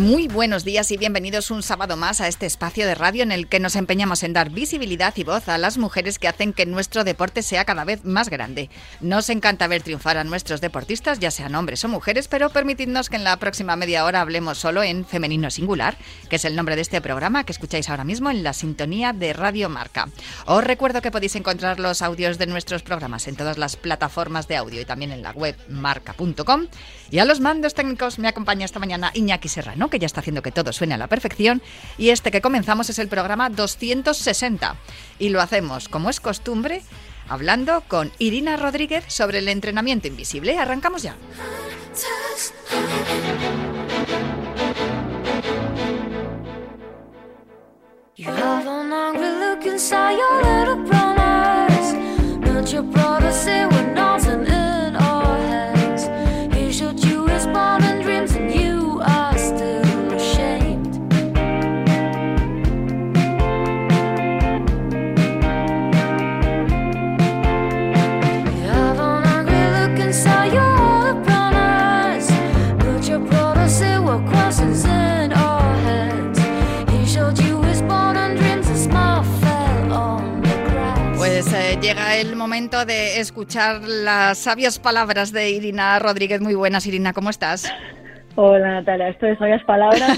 Muy buenos días y bienvenidos un sábado más a este espacio de radio en el que nos empeñamos en dar visibilidad y voz a las mujeres que hacen que nuestro deporte sea cada vez más grande. Nos encanta ver triunfar a nuestros deportistas, ya sean hombres o mujeres, pero permitidnos que en la próxima media hora hablemos solo en femenino singular, que es el nombre de este programa que escucháis ahora mismo en la sintonía de Radio Marca. Os recuerdo que podéis encontrar los audios de nuestros programas en todas las plataformas de audio y también en la web marca.com. Y a los mandos técnicos me acompaña esta mañana Iñaki Serrano que ya está haciendo que todo suene a la perfección. Y este que comenzamos es el programa 260. Y lo hacemos, como es costumbre, hablando con Irina Rodríguez sobre el entrenamiento invisible. Arrancamos ya. El momento de escuchar las sabias palabras de Irina Rodríguez. Muy buenas, Irina, ¿cómo estás? Hola Natalia, esto de sabias palabras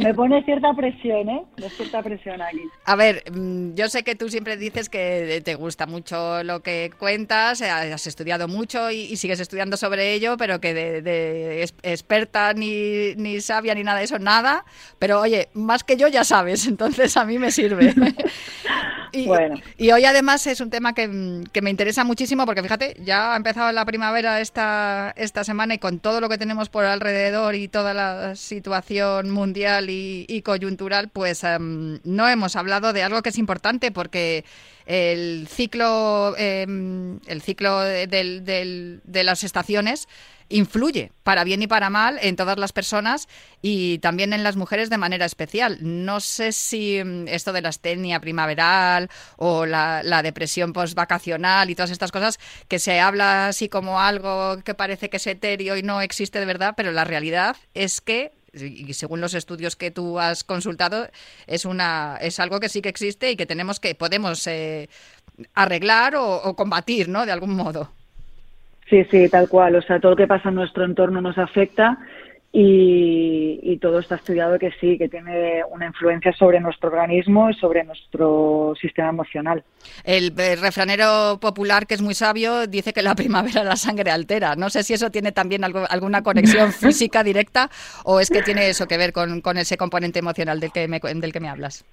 me, pone cierta presión, ¿eh? De cierta presión aquí. A ver, mm, yo sé que tú siempre dices que te gusta mucho lo que cuentas, eh, has estudiado mucho y, sigues estudiando sobre ello, pero que de, experta ni, ni sabia ni nada de eso, nada. Pero oye, más que yo ya sabes, entonces a mí me sirve. Y, bueno. y hoy además es un tema que, me interesa muchísimo porque fíjate, ya ha empezado la primavera esta, esta semana y con todo lo que tenemos por alrededor y toda la situación mundial y, coyuntural, pues em, no hemos hablado de algo que es importante porque el ciclo, em, el ciclo de las estaciones influye para bien y para mal en todas las personas y también en las mujeres de manera especial. No sé si mm, esto de la astenia primaveral o la, depresión postvacacional y todas estas cosas que se habla así como algo que parece que es etéreo y no existe de verdad, pero la realidad es que y según los estudios que tú has consultado es una es algo que sí que existe y que tenemos que podemos eh, arreglar o, o combatir, ¿no? De algún modo. Sí, sí, tal cual. O sea, todo lo que pasa en nuestro entorno nos afecta y, todo está estudiado que sí, que tiene una influencia sobre nuestro organismo y sobre nuestro sistema emocional. El, refranero popular, que es muy sabio, dice que la primavera la sangre altera. No sé si eso tiene también alguna conexión física directa o es que tiene eso que ver con, con ese componente emocional del que me, del que me hablas.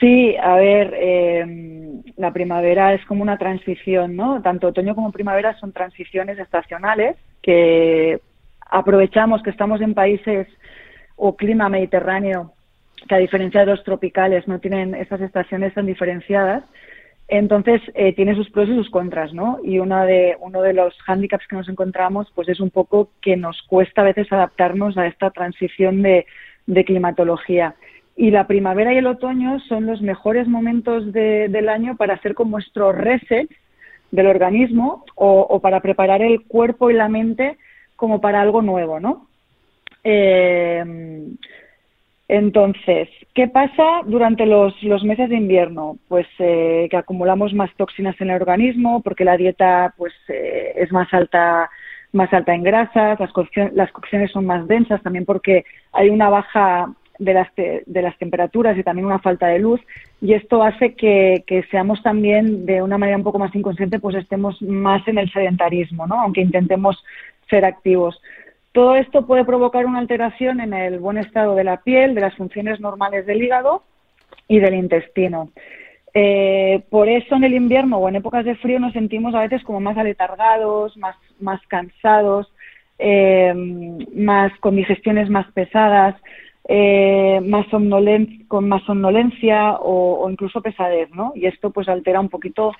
Sí, a ver, em, la primavera es como una transición, ¿no? Tanto otoño como primavera son transiciones estacionales que aprovechamos que estamos en países o clima mediterráneo que a diferencia de los tropicales no tienen esas estaciones tan diferenciadas. Entonces eh, tiene sus pros y sus contras, ¿no? Y de, uno de los hándicaps que nos encontramos, pues es un poco que nos cuesta a veces adaptarnos a esta transición de climatología. Y la primavera y el otoño son los mejores momentos del año para hacer como nuestro reset del organismo o, para preparar el cuerpo y la mente como para algo nuevo, ¿no? Eh, entonces, ¿qué pasa durante los, meses de invierno? Pues eh, que acumulamos más toxinas en el organismo porque la dieta pues eh, es más alta más alta en grasas, las las cocciones son más densas también porque hay una baja de las, de las temperaturas y también una falta de luz y esto hace que, seamos también de una manera un poco más inconsciente pues estemos más en el sedentarismo, ¿no? aunque intentemos ser activos. Todo esto puede provocar una alteración en el buen estado de la piel, de las funciones normales del hígado y del intestino. Eh, por eso en el invierno o en épocas de frío nos sentimos a veces como más aletargados, más, más cansados, eh, más con digestiones más pesadas, eh, más con más somnolencia o, incluso pesadez, ¿no? Y esto pues altera un poquito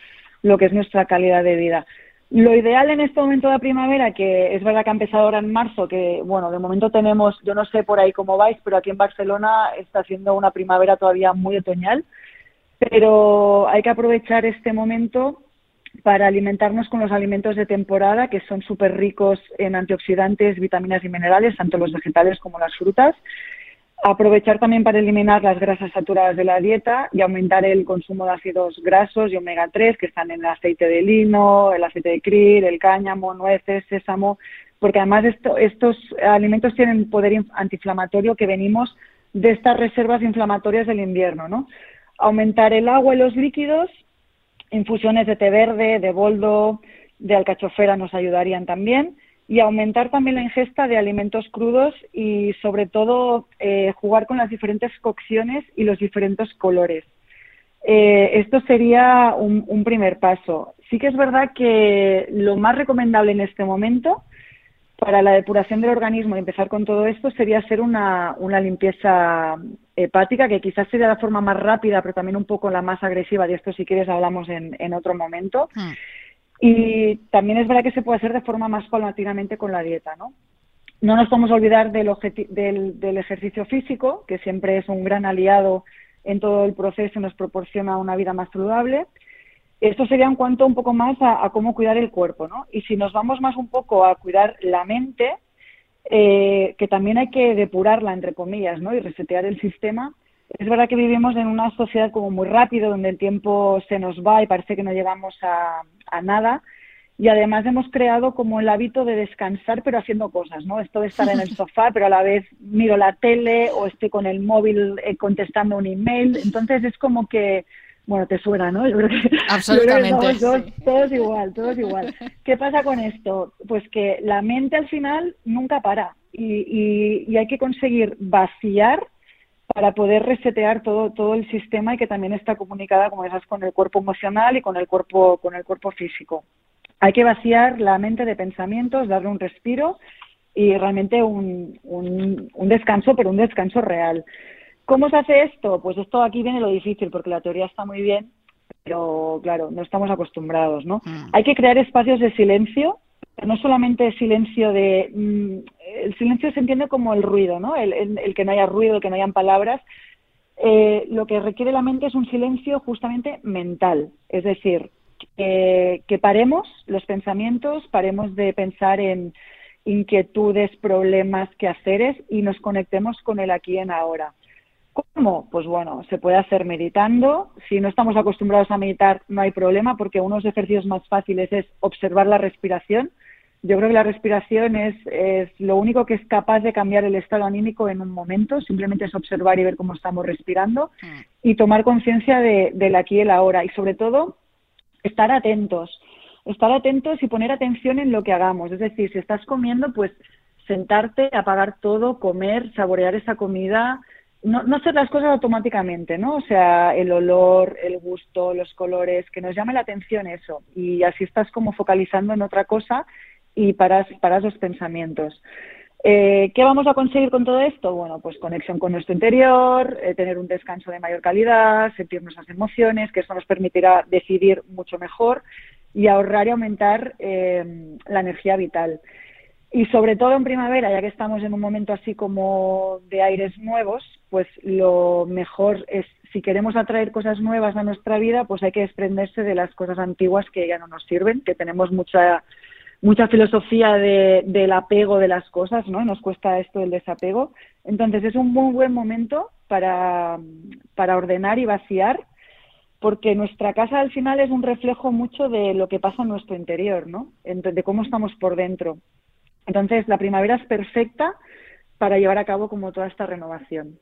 lo que es nuestra calidad de vida. Lo ideal en este momento de primavera, que es verdad que ha empezado ahora en marzo, que bueno, de momento tenemos, yo no sé por ahí cómo vais, pero aquí en Barcelona está haciendo una primavera todavía muy otoñal, pero hay que aprovechar este momento para alimentarnos con los alimentos de temporada, que son súper ricos en antioxidantes, vitaminas y minerales, tanto los vegetales como las frutas. Aprovechar también para eliminar las grasas saturadas de la dieta y aumentar el consumo de ácidos grasos y omega 3 que están en el aceite de lino, el aceite de krill, el cáñamo, nueces, sésamo, porque además estos alimentos tienen poder antiinflamatorio que venimos de estas reservas inflamatorias del invierno, ¿no? Aumentar el agua y los líquidos, infusiones de té verde, de boldo, de alcachofera nos ayudarían también y aumentar también la ingesta de alimentos crudos y sobre todo eh, jugar con las diferentes cocciones y los diferentes colores. Eh, esto sería un, primer paso. Sí que es verdad que lo más recomendable en este momento para la depuración del organismo y empezar con todo esto sería hacer una, limpieza hepática, que quizás sería la forma más rápida, pero también un poco la más agresiva. De esto, si quieres, hablamos en, otro momento. Hmm. Y también es verdad que se puede hacer de forma más paulatinamente con la dieta, ¿no? No nos podemos olvidar del, del, ejercicio físico, que siempre es un gran aliado en todo el proceso y nos proporciona una vida más saludable. Esto sería en cuanto un poco más a, cómo cuidar el cuerpo, ¿no? Y si nos vamos más un poco a cuidar la mente, eh, que también hay que depurarla, entre comillas, ¿no? Y resetear el sistema, es verdad que vivimos en una sociedad como muy rápido, donde el tiempo se nos va y parece que no llegamos a, nada. Y además hemos creado como el hábito de descansar, pero haciendo cosas, ¿no? Esto de estar en el sofá, pero a la vez miro la tele o estoy con el móvil eh, contestando un email. Entonces es como que, bueno, te suena, ¿no? Yo creo que, Absolutamente. todos, igual, todos igual. ¿Qué pasa con esto? Pues que la mente al final nunca para y, y hay que conseguir vaciar para poder resetear todo, todo el sistema y que también está comunicada, como esas, con el cuerpo emocional y con el cuerpo, con el cuerpo físico. Hay que vaciar la mente de pensamientos, darle un respiro y realmente un, un, un descanso, pero un descanso real. ¿Cómo se hace esto? Pues esto aquí viene lo difícil, porque la teoría está muy bien, pero claro, no estamos acostumbrados, ¿no? Mm. Hay que crear espacios de silencio no solamente silencio de... Mm, el silencio se entiende como el ruido, ¿no? El, que no haya ruido, el que no hayan palabras. Eh, lo que requiere la mente es un silencio justamente mental, es decir, que paremos los pensamientos, paremos de pensar en inquietudes, problemas, quehaceres y nos conectemos con el aquí en ahora. ¿Cómo? Pues bueno, se puede hacer meditando. Si no estamos acostumbrados a meditar, no hay problema, porque unos ejercicios más fáciles es observar la respiración. Yo creo que la respiración es, lo único que es capaz de cambiar el estado anímico en un momento, simplemente es observar y ver cómo estamos respirando mm. y tomar conciencia de, del aquí y el ahora y sobre todo estar atentos, estar atentos y poner atención en lo que hagamos. Es decir, si estás comiendo, pues sentarte, apagar todo, comer, saborear esa comida, no, no hacer las cosas automáticamente, ¿no? O sea, el olor, el gusto, los colores, que nos llame la atención eso. Y así estás como focalizando en otra cosa y paras, paras los pensamientos. Eh, ¿Qué vamos a conseguir con todo esto? Bueno, pues conexión con nuestro interior, eh, tener un descanso de mayor calidad, sentir nuestras emociones, que eso nos permitirá decidir mucho mejor y ahorrar y aumentar eh, la energía vital. Y sobre todo en primavera, ya que estamos en un momento así como de aires nuevos, pues lo mejor es, si queremos atraer cosas nuevas a nuestra vida, pues hay que desprenderse de las cosas antiguas que ya no nos sirven, que tenemos mucha mucha filosofía del apego de las cosas, ¿no? Nos cuesta esto del desapego. Entonces es un muy buen momento para, para ordenar y vaciar, porque nuestra casa al final es un reflejo mucho de lo que pasa en nuestro interior, ¿no? De cómo estamos por dentro. Entonces la primavera es perfecta para llevar a cabo como toda esta renovación.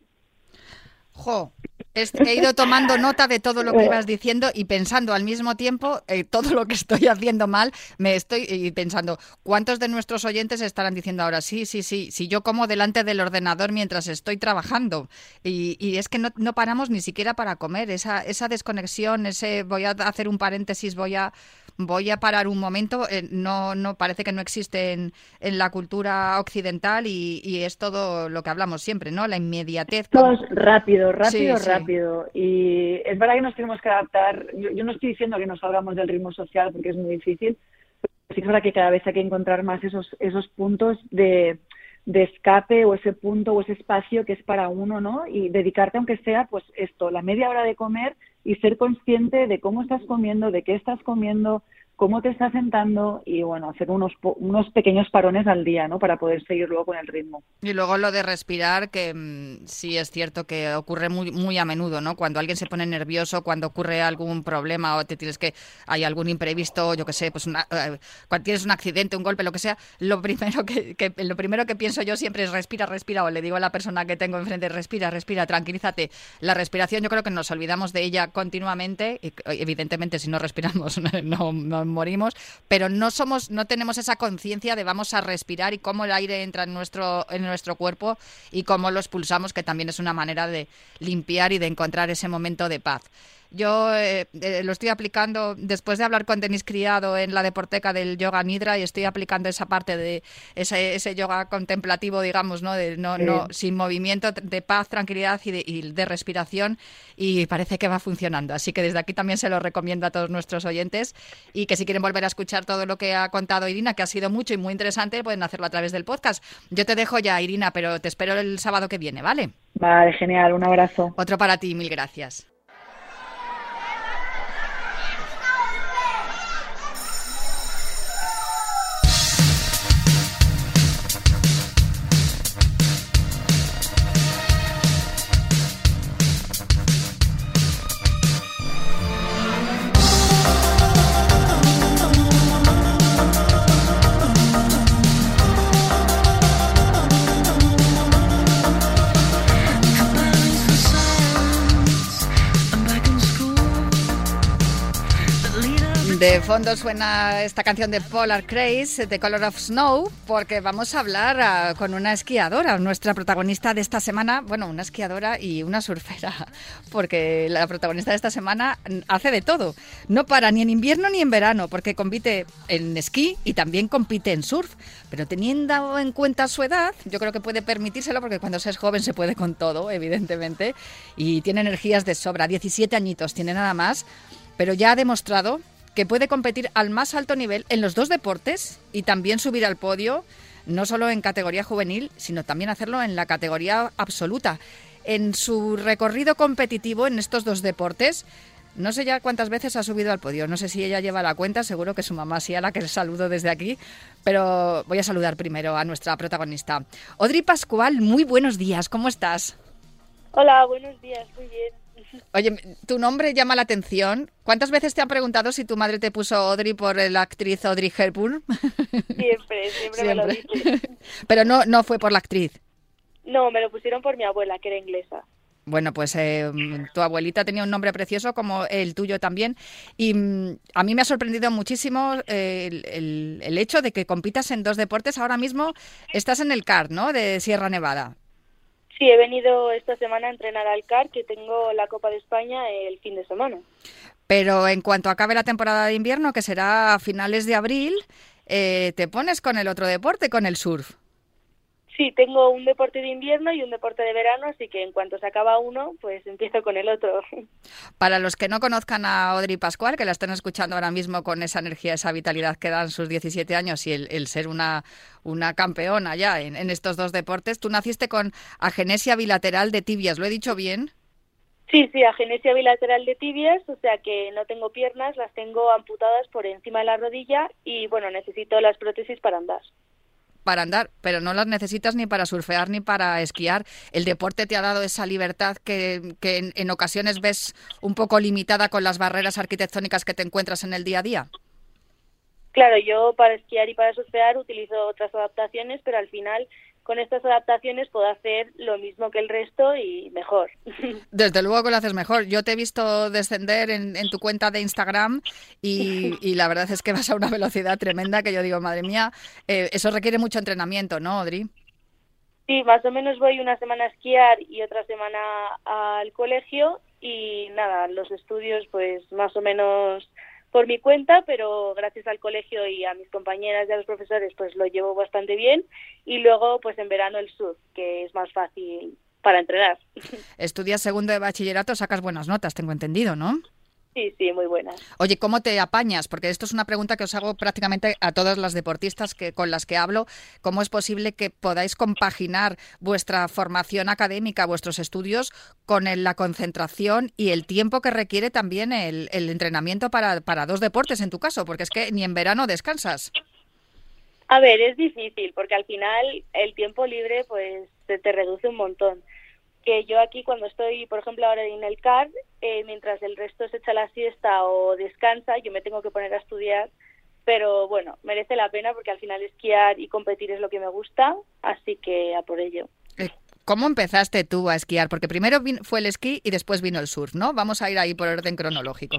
Jo, he ido tomando nota de todo lo que ibas diciendo y pensando al mismo tiempo eh, todo lo que estoy haciendo mal. Me estoy pensando, ¿cuántos de nuestros oyentes estarán diciendo ahora sí, sí, sí, si yo como delante del ordenador mientras estoy trabajando? Y, es que no, no, paramos ni siquiera para comer, esa, esa desconexión, ese voy a hacer un paréntesis, voy a voy a parar un momento, eh, no, no parece que no existe en, en la cultura occidental y, y, es todo lo que hablamos siempre, ¿no? La inmediatez. Todo es rápido, rápido, rápido. Y es verdad que nos tenemos que adaptar. Yo, yo, no estoy diciendo que nos salgamos del ritmo social porque es muy difícil, pero sí es verdad que cada vez hay que encontrar más esos, esos puntos de de escape o ese punto o ese espacio que es para uno, ¿no? Y dedicarte, aunque sea, pues esto, la media hora de comer y ser consciente de cómo estás comiendo, de qué estás comiendo, cómo te estás sentando y bueno, hacer unos, unos pequeños parones al día, ¿no? Para poder seguir luego con el ritmo. Y luego lo de respirar, que mm, sí es cierto que ocurre muy, muy a menudo, ¿no? Cuando alguien se pone nervioso, cuando ocurre algún problema o te tienes que, hay algún imprevisto, yo qué sé, pues una, eh, cuando tienes un accidente, un golpe, lo que sea, lo primero que, que, lo primero que pienso yo siempre es respira, respira, o le digo a la persona que tengo enfrente, respira, respira, tranquilízate. La respiración yo creo que nos olvidamos de ella continuamente y evidentemente si no respiramos no morimos, pero no somos, no tenemos esa conciencia de vamos a respirar y cómo el aire entra en nuestro, en nuestro cuerpo y cómo lo expulsamos, que también es una manera de limpiar y de encontrar ese momento de paz. Yo eh, eh, lo estoy aplicando después de hablar con Denis Criado en la deporteca del yoga nidra y estoy aplicando esa parte de ese, ese yoga contemplativo, digamos, ¿no? De, no, no sin movimiento, de paz, tranquilidad y de, y de, respiración y parece que va funcionando. Así que desde aquí también se lo recomiendo a todos nuestros oyentes y que si quieren volver a escuchar todo lo que ha contado Irina, que ha sido mucho y muy interesante, pueden hacerlo a través del podcast. Yo te dejo ya, Irina, pero te espero el sábado que viene, ¿vale? Vale, genial. Un abrazo. Otro para ti, mil gracias. De fondo suena esta canción de Polar Craze, The Color of Snow, porque vamos a hablar uh, con una esquiadora, nuestra protagonista de esta semana, bueno, una esquiadora y una surfera, porque la protagonista de esta semana hace de todo. No para ni en invierno ni en verano, porque compite en esquí y también compite en surf, pero teniendo en cuenta su edad, yo creo que puede permitírselo porque cuando se es joven se puede con todo, evidentemente, y tiene energías de sobra, 17 añitos tiene nada más, pero ya ha demostrado que puede competir al más alto nivel en los dos deportes y también subir al podio, no solo en categoría juvenil, sino también hacerlo en la categoría absoluta. En su recorrido competitivo en estos dos deportes, no sé ya cuántas veces ha subido al podio, no sé si ella lleva la cuenta, seguro que su mamá sí, a la que saludo desde aquí, pero voy a saludar primero a nuestra protagonista. Odri Pascual, muy buenos días, ¿cómo estás? Hola, buenos días, muy bien. Oye, tu nombre llama la atención. ¿Cuántas veces te han preguntado si tu madre te puso Audrey por la actriz Audrey Hepburn? Siempre, siempre, me lo dice. Pero no, no fue por la actriz. No, me lo pusieron por mi abuela, que era inglesa. Bueno, pues eh, tu abuelita tenía un nombre precioso como el tuyo también. Y mm, a mí me ha sorprendido muchísimo eh, el, el, hecho de que compitas en dos deportes. Ahora mismo estás en el CAR, ¿no? De Sierra Nevada. Sí, he venido esta semana a entrenar al CAR, que tengo la Copa de España el fin de semana. Pero en cuanto acabe la temporada de invierno, que será a finales de abril, eh, te pones con el otro deporte, con el surf. Sí, tengo un deporte de invierno y un deporte de verano, así que en cuanto se acaba uno, pues empiezo con el otro. Para los que no conozcan a Audrey Pascual, que la están escuchando ahora mismo con esa energía, esa vitalidad que dan sus 17 años y el, ser una, una campeona ya en, en, estos dos deportes, tú naciste con agenesia bilateral de tibias, ¿lo he dicho bien? Sí, sí, agenesia bilateral de tibias, o sea que no tengo piernas, las tengo amputadas por encima de la rodilla y bueno, necesito las prótesis para andar para andar, pero no las necesitas ni para surfear ni para esquiar. El deporte te ha dado esa libertad que, en, ocasiones ves un poco limitada con las barreras arquitectónicas que te encuentras en el día a día. Claro, yo para esquiar y para surfear utilizo otras adaptaciones, pero al final con estas adaptaciones puedo hacer lo mismo que el resto y mejor. Desde luego que lo haces mejor. Yo te he visto descender en, tu cuenta de Instagram y, la verdad es que vas a una velocidad tremenda que yo digo, madre mía, eh, eso requiere mucho entrenamiento, ¿no, Odri? Sí, más o menos voy una semana a esquiar y otra semana al colegio y nada, los estudios pues más o menos por mi cuenta, pero gracias al colegio y a mis compañeras y a los profesores, pues lo llevo bastante bien. Y luego, pues en verano el surf, que es más fácil para entrenar. Estudias segundo de bachillerato, sacas buenas notas, tengo entendido, ¿no? Sí, sí, muy buena. Oye, ¿cómo te apañas? Porque esto es una pregunta que os hago prácticamente a todas las deportistas que, con las que hablo. ¿Cómo es posible que podáis compaginar vuestra formación académica, vuestros estudios, con la concentración y el tiempo que requiere también el, entrenamiento para, para dos deportes, en tu caso? Porque es que ni en verano descansas. A ver, es difícil, porque al final el tiempo libre pues se te reduce un montón que yo aquí cuando estoy, por ejemplo, ahora en el CAR, eh, mientras el resto se echa la siesta o descansa, yo me tengo que poner a estudiar, pero bueno, merece la pena porque al final esquiar y competir es lo que me gusta, así que a por ello. Eh, ¿Cómo empezaste tú a esquiar? Porque primero fue el esquí y después vino el surf, ¿no? Vamos a ir ahí por orden cronológico.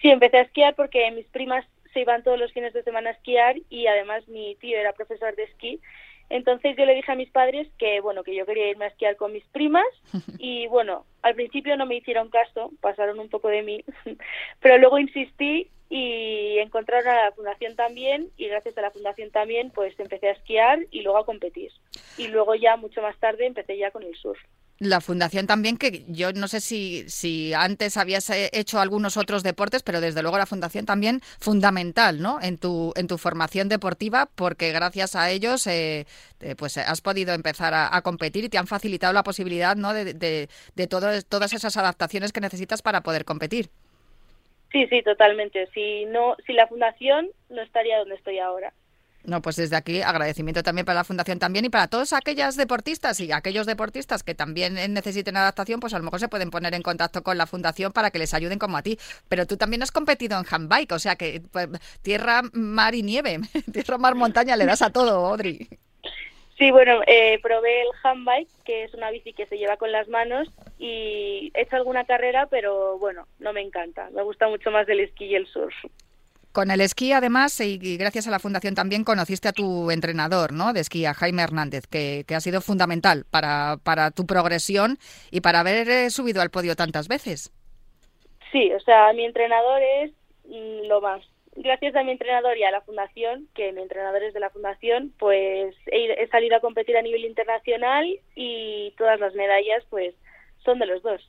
Sí, empecé a esquiar porque mis primas se iban todos los fines de semana a esquiar y además mi tío era profesor de esquí entonces yo le dije a mis padres que bueno que yo quería irme a esquiar con mis primas y bueno al principio no me hicieron caso, pasaron un poco de mí, pero luego insistí y encontraron a la fundación también y gracias a la fundación también pues empecé a esquiar y luego a competir y luego ya mucho más tarde empecé ya con el surf. La fundación también, que yo no sé si, si antes habías eh, hecho algunos otros deportes, pero desde luego la fundación también fundamental, ¿no? En tu, en tu formación deportiva, porque gracias a ellos eh, eh, pues has podido empezar a, competir y te han facilitado la posibilidad, ¿no? De, de, de todas esas adaptaciones que necesitas para poder competir. Sí, sí, totalmente. Si no, si la fundación no estaría donde estoy ahora. No, pues desde aquí agradecimiento también para la Fundación también y para todos aquellas deportistas y aquellos deportistas que también necesiten adaptación, pues a lo mejor se pueden poner en contacto con la Fundación para que les ayuden como a ti. Pero tú también has competido en handbike, o sea que pues, tierra, mar y nieve, tierra, mar, montaña, le das a todo, Audrey. Sí, bueno, eh, probé el handbike, que es una bici que se lleva con las manos, y he hecho alguna carrera, pero bueno, no me encanta. Me gusta mucho más el esquí y el surf. Con el esquí, además, y gracias a la Fundación también conociste a tu entrenador ¿no? de esquí, a Jaime Hernández, que, ha sido fundamental para, para, tu progresión y para haber eh, subido al podio tantas veces. Sí, o sea, mi entrenador es mm, lo más. Gracias a mi entrenador y a la Fundación, que mi entrenador es de la Fundación, pues he salido a competir a nivel internacional y todas las medallas pues son de los dos.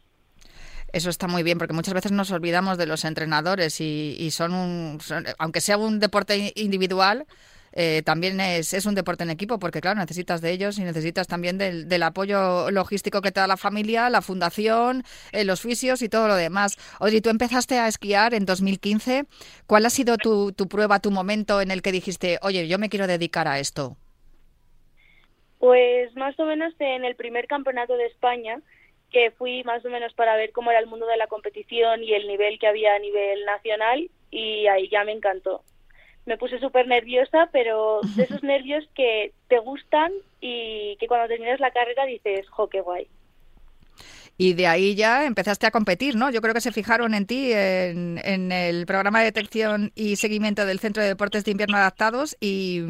Eso está muy bien, porque muchas veces nos olvidamos de los entrenadores y, son, un, aunque sea un deporte individual, eh, también es, es, un deporte en equipo, porque claro, necesitas de ellos y necesitas también del, apoyo logístico que te da la familia, la fundación, eh, los fisios y todo lo demás. Odri, tú empezaste a esquiar en 2015. ¿Cuál ha sido tu, tu prueba, tu momento en el que dijiste, oye, yo me quiero dedicar a esto? Pues más o menos en el primer campeonato de España, que fui más o menos para ver cómo era el mundo de la competición y el nivel que había a nivel nacional y ahí ya me encantó. Me puse súper nerviosa, pero de esos nervios que te gustan y que cuando terminas la carrera dices, jo, qué guay. Y de ahí ya empezaste a competir, ¿no? Yo creo que se fijaron en ti en, en el programa de detección y seguimiento del Centro de Deportes de Invierno Adaptados y,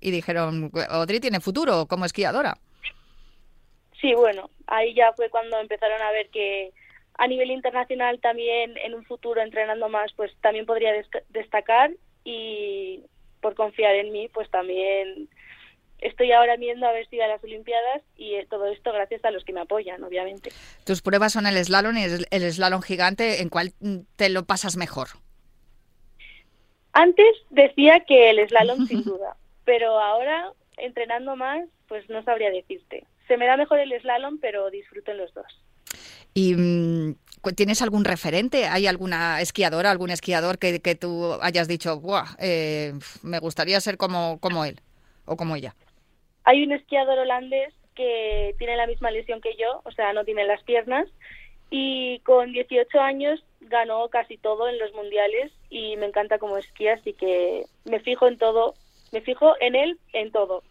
y dijeron, Odri tiene futuro como esquiadora. Sí, bueno, ahí ya fue cuando empezaron a ver que a nivel internacional también en un futuro entrenando más pues también podría destacar y por confiar en mí pues también estoy ahora viendo a ver si a las Olimpiadas y eh, todo esto gracias a los que me apoyan, obviamente. Tus pruebas son el slalom y el slalom gigante, ¿en cuál te lo pasas mejor? Antes decía que el slalom sin duda, pero ahora entrenando más pues no sabría decirte se me da mejor el slalom, pero disfruto en los dos. ¿Y mm, tienes algún referente? ¿Hay alguna esquiadora, algún esquiador que, que tú hayas dicho, eh, me gustaría ser como, como él o como ella? Hay un esquiador holandés que tiene la misma lesión que yo, o sea, no tiene las piernas, y con 18 años ganó casi todo en los mundiales y me encanta como esquía, así que me fijo en todo, me fijo en él en todo.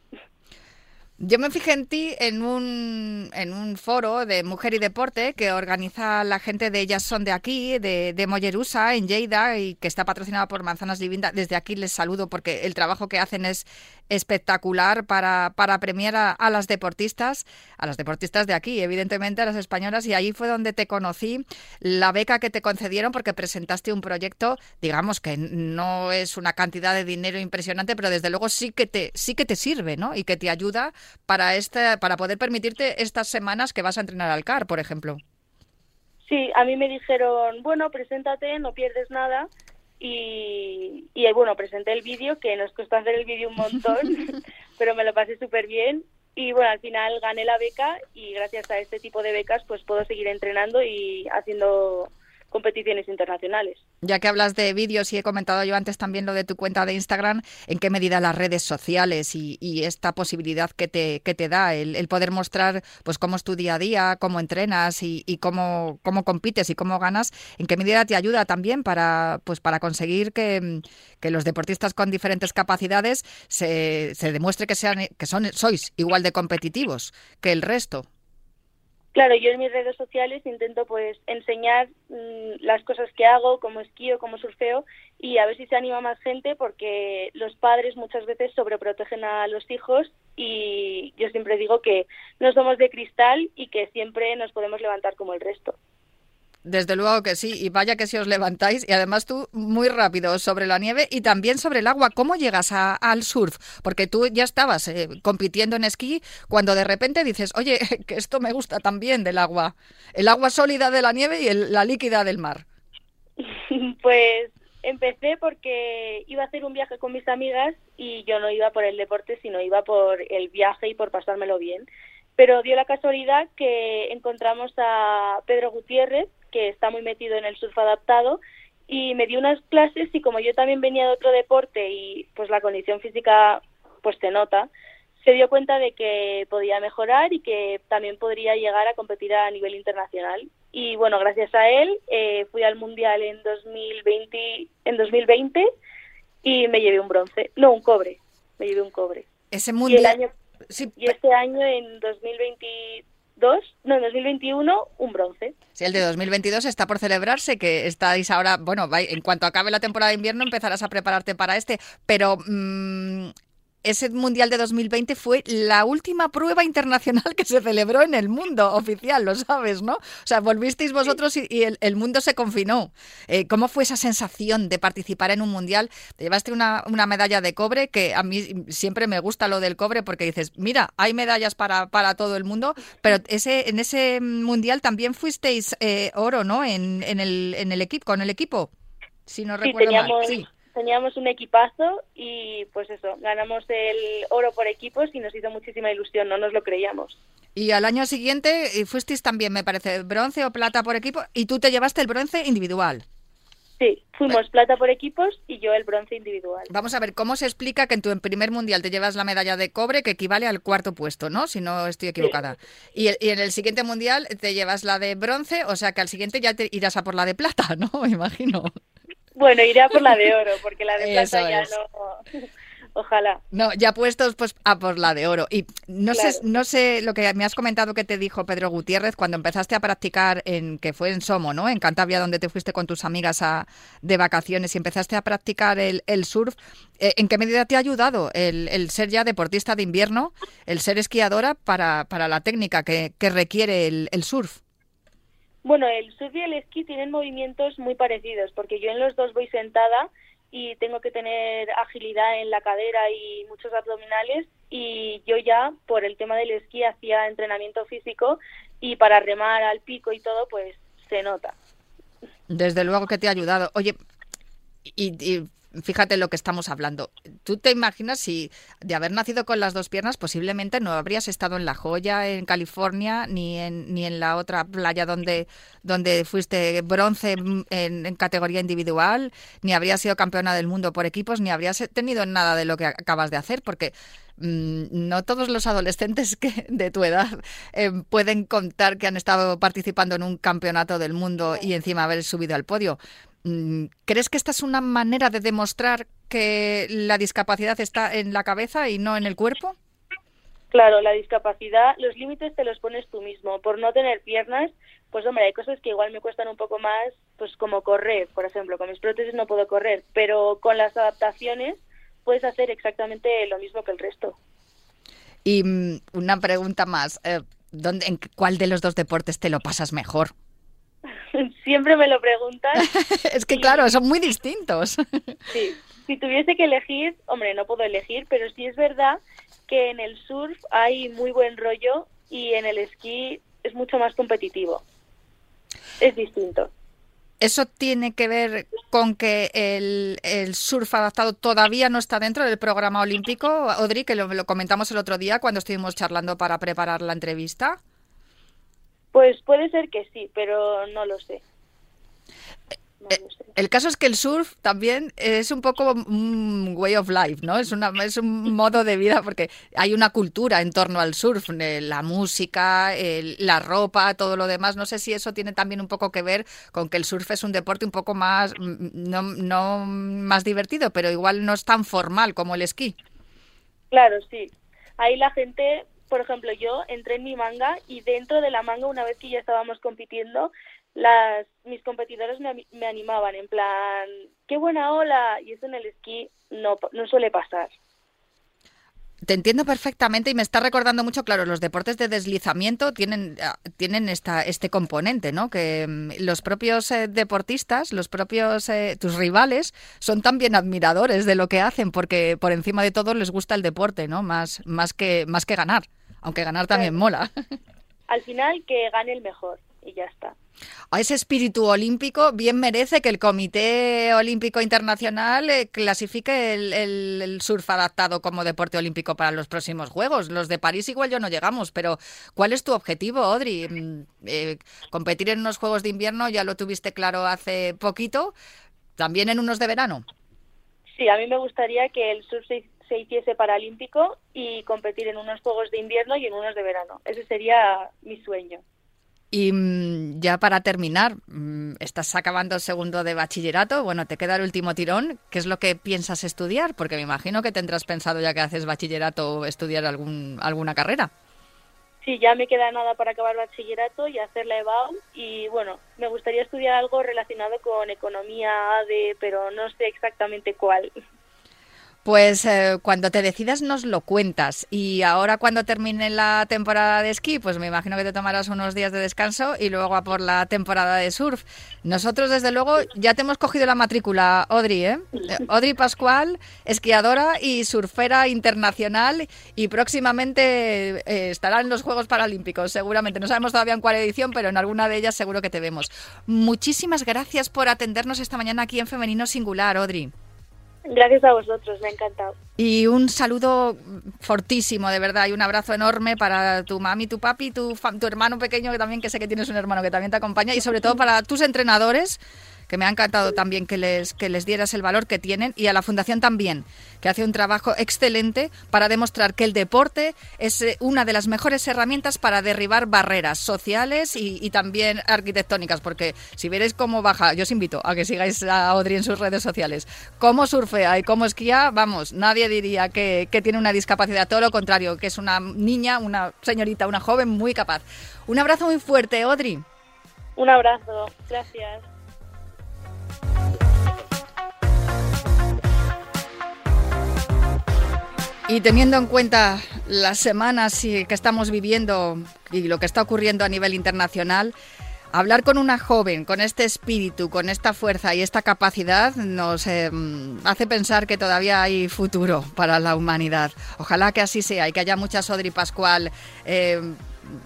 Yo me fijé en ti en un, en un foro de mujer y deporte que organiza la gente de Ellas Son de aquí, de, de Mollerusa, en Lleida, y que está patrocinada por Manzanas Divinda. Desde aquí les saludo porque el trabajo que hacen es espectacular para, para premiar a, las deportistas, a las deportistas de aquí, evidentemente a las españolas, y ahí fue donde te conocí, la beca que te concedieron porque presentaste un proyecto, digamos que no es una cantidad de dinero impresionante, pero desde luego sí que te, sí que te sirve, ¿no? Y que te ayuda para, este, para poder permitirte estas semanas que vas a entrenar al CAR, por ejemplo. Sí, a mí me dijeron, bueno, preséntate, no pierdes nada. Y, y bueno, presenté el vídeo, que nos costó hacer el vídeo un montón, pero me lo pasé súper bien. Y bueno, al final gané la beca y gracias a este tipo de becas pues puedo seguir entrenando y haciendo competiciones internacionales. Ya que hablas de vídeos y he comentado yo antes también lo de tu cuenta de Instagram, ¿en qué medida las redes sociales y, esta posibilidad que te, da el, poder mostrar pues cómo es tu día a día, cómo entrenas y, cómo, compites y cómo ganas, en qué medida te ayuda también para, pues para conseguir que, que los deportistas con diferentes capacidades se, se demuestre que, sean, que son, sois igual de competitivos que el resto? Claro, yo en mis redes sociales intento pues enseñar mm, las cosas que hago, como esquío, como surfeo y a ver si se anima más gente porque los padres muchas veces sobreprotegen a los hijos y yo siempre digo que no somos de cristal y que siempre nos podemos levantar como el resto. Desde luego que sí, y vaya que si os levantáis, y además tú muy rápido sobre la nieve y también sobre el agua. ¿Cómo llegas al surf? Porque tú ya estabas eh, compitiendo en esquí cuando de repente dices, oye, que esto me gusta también del agua. El agua sólida de la nieve y la líquida del mar. Pues empecé porque iba a hacer un viaje con mis amigas y yo no iba por el deporte, sino iba por el viaje y por pasármelo bien. Pero dio la casualidad que encontramos a Pedro Gutiérrez, que está muy metido en el surf adaptado y me dio unas clases y como yo también venía de otro deporte y pues la condición física pues se nota, se dio cuenta de que podía mejorar y que también podría llegar a competir a nivel internacional. Y bueno, gracias a él eh, fui al Mundial en 2020, en 2020 y me llevé un bronce, no, un cobre, me llevé un cobre. Ese mundial... y este año en 2020 dos, no, en 2021 un bronce. Sí, el de 2022 está por celebrarse, que estáis ahora, bueno, en cuanto acabe la temporada de invierno empezarás a prepararte para este, pero mm, ese Mundial de 2020 fue la última prueba internacional que se celebró en el mundo oficial, lo sabes, ¿no? O sea, volvisteis vosotros y, el, mundo se confinó. Eh, ¿Cómo fue esa sensación de participar en un Mundial? Te llevaste una, medalla de cobre, que a mí siempre me gusta lo del cobre porque dices, mira, hay medallas para, para todo el mundo, pero ese, en ese Mundial también fuisteis eh, oro, ¿no? En, en, el, en el equipo, con el equipo, si no recuerdo mal. Sí teníamos un equipazo y pues eso, ganamos el oro por equipos y nos hizo muchísima ilusión, no nos lo creíamos. Y al año siguiente eh, fuisteis también, me parece, bronce o plata por equipo y tú te llevaste el bronce individual. Sí, fuimos plata por equipos y yo el bronce individual. Vamos a ver, ¿cómo se explica que en tu primer mundial te llevas la medalla de cobre que equivale al cuarto puesto, ¿no? Si no estoy equivocada. Y, y, en el siguiente mundial te llevas la de bronce, o sea que al siguiente ya te irás a por la de plata, ¿no? Me imagino. Bueno, iré a por la de oro, porque la de plata ya no. Ojalá. No, ya puestos pues a por la de oro. Y no sé, no sé lo que me has comentado que te dijo Pedro Gutiérrez cuando empezaste a practicar en que fue en Somo, ¿no? En Cantabria, donde te fuiste con tus amigas a, de vacaciones y empezaste a practicar el, surf. Eh, ¿En qué medida te ha ayudado el, ser ya deportista de invierno, el ser esquiadora para, para la técnica que, que requiere el, el surf? Bueno, el surf y el esquí tienen movimientos muy parecidos, porque yo en los dos voy sentada y tengo que tener agilidad en la cadera y muchos abdominales y yo ya por el tema del esquí hacía entrenamiento físico y para remar al pico y todo pues se nota. Desde luego que te ha ayudado. Oye, y, y fíjate lo que estamos hablando. ¿Tú te imaginas si de haber nacido con las dos piernas posiblemente no habrías estado en La Joya, en California, ni en, ni en la otra playa donde, donde fuiste bronce en, categoría individual, ni habrías sido campeona del mundo por equipos, ni habrías tenido nada de lo que acabas de hacer? Porque mm, no todos los adolescentes que de tu edad eh, pueden contar que han estado participando en un campeonato del mundo y encima haber subido al podio. Mm, ¿Crees que esta es una manera de demostrar que la discapacidad está en la cabeza y no en el cuerpo? Claro, la discapacidad, los límites te los pones tú mismo. Por no tener piernas, pues hombre, hay cosas que igual me cuestan un poco más, pues como correr, por ejemplo, con mis prótesis no puedo correr, pero con las adaptaciones, puedes hacer exactamente lo mismo que el resto. Y mm, una pregunta más, eh, ¿dónde, ¿en cuál de los dos deportes te lo pasas mejor? Siempre me lo preguntan. es que claro, son muy distintos. sí, si tuviese que elegir, hombre, no puedo elegir, pero sí es verdad que en el surf hay muy buen rollo y en el esquí es mucho más competitivo. Es distinto. ¿Eso tiene que ver con que el, surf adaptado todavía no está dentro del programa olímpico, Audrey, que lo, lo, comentamos el otro día cuando estuvimos charlando para preparar la entrevista? Pues puede ser que sí, pero no lo sé. Eh, el caso es que el surf también es un poco un way of life, ¿no? Es, una, es un modo de vida porque hay una cultura en torno al surf, la música, la ropa, todo lo demás. No sé si eso tiene también un poco que ver con que el surf es un deporte un poco más, mm, no, no más divertido, pero igual no es tan formal como el esquí. Claro, sí. Ahí la gente, por ejemplo, yo entré en mi manga y dentro de la manga, una vez que ya estábamos compitiendo, las mis competidores me, me, animaban en plan qué buena ola y eso en el esquí no, no suele pasar te entiendo perfectamente y me está recordando mucho, claro, los deportes de deslizamiento tienen, ah, tienen esta, este componente, ¿no? Que mm, los propios eh, deportistas, los propios, eh, tus rivales, son también admiradores de lo que hacen porque por encima de todo les gusta el deporte, ¿no? Más, más, que, más que ganar, aunque ganar también mola. Al final que gane el mejor y ya está a ese espíritu olímpico, bien merece que el Comité Olímpico Internacional eh, clasifique el, surf adaptado como deporte olímpico para los próximos Juegos. Los de París igual yo no llegamos, pero ¿cuál es tu objetivo, Audrey? Mm, eh, ¿Competir en unos Juegos de invierno? Ya lo tuviste claro hace poquito. ¿También en unos de verano? Sí, a mí me gustaría que el surf se, se hiciese paralímpico y competir en unos Juegos de invierno y en unos de verano. Ese sería mi sueño. Y mm, ya para terminar, mm, estás acabando el segundo de bachillerato, bueno, te queda el último tirón. ¿Qué es lo que piensas estudiar? Porque me imagino que tendrás pensado ya que haces bachillerato estudiar algún, alguna carrera. Sí, ya me queda nada para acabar bachillerato y hacer la EBAU y bueno, me gustaría estudiar algo relacionado con economía, ADE, pero no sé exactamente cuál. Pues eh, cuando te decidas nos lo cuentas. Y ahora cuando termine la temporada de esquí, pues me imagino que te tomarás unos días de descanso y luego a por la temporada de surf. Nosotros, desde luego, ya te hemos cogido la matrícula, Audrey, ¿eh? Audrey Pascual, esquiadora y surfera internacional y próximamente eh, estará en los Juegos Paralímpicos, seguramente. No sabemos todavía en cuál edición, pero en alguna de ellas seguro que te vemos. Muchísimas gracias por atendernos esta mañana aquí en Femenino Singular, Audrey. Gracias a vosotros, me ha encantado. Y un saludo fortísimo, de verdad, y un abrazo enorme para tu mami, tu papi, tu, tu hermano pequeño, que también que sé que tienes un hermano que también te acompaña, y sobre todo para tus entrenadores que me ha encantado también que les, que les dieras el valor que tienen y a la Fundación también, que hace un trabajo excelente para demostrar que el deporte es eh, una de las mejores herramientas para derribar barreras sociales y, también arquitectónicas, porque si veréis cómo baja, yo os invito a que sigáis a Audrey en sus redes sociales, cómo surfea y cómo esquía, vamos, nadie diría que, que tiene una discapacidad, todo lo contrario, que es una niña, una señorita, una joven muy capaz. Un abrazo muy fuerte, Audrey. Un abrazo, gracias. Y teniendo en cuenta las semanas que estamos viviendo y lo que está ocurriendo a nivel internacional, hablar con una joven con este espíritu, con esta fuerza y esta capacidad nos eh, hace pensar que todavía hay futuro para la humanidad. Ojalá que así sea y que haya mucha Sodri Pascual. Eh,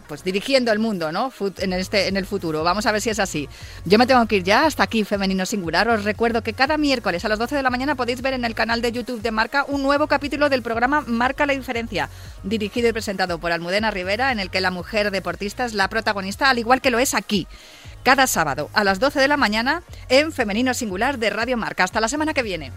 pues dirigiendo el mundo, ¿no? En este en el futuro. Vamos a ver si es así. Yo me tengo que ir ya hasta aquí Femenino Singular. Os recuerdo que cada miércoles a las 12 de la mañana podéis ver en el canal de YouTube de Marca un nuevo capítulo del programa Marca la diferencia, dirigido y presentado por Almudena Rivera, en el que la mujer deportista es la protagonista, al igual que lo es aquí. Cada sábado a las 12 de la mañana en Femenino Singular de Radio Marca. Hasta la semana que viene.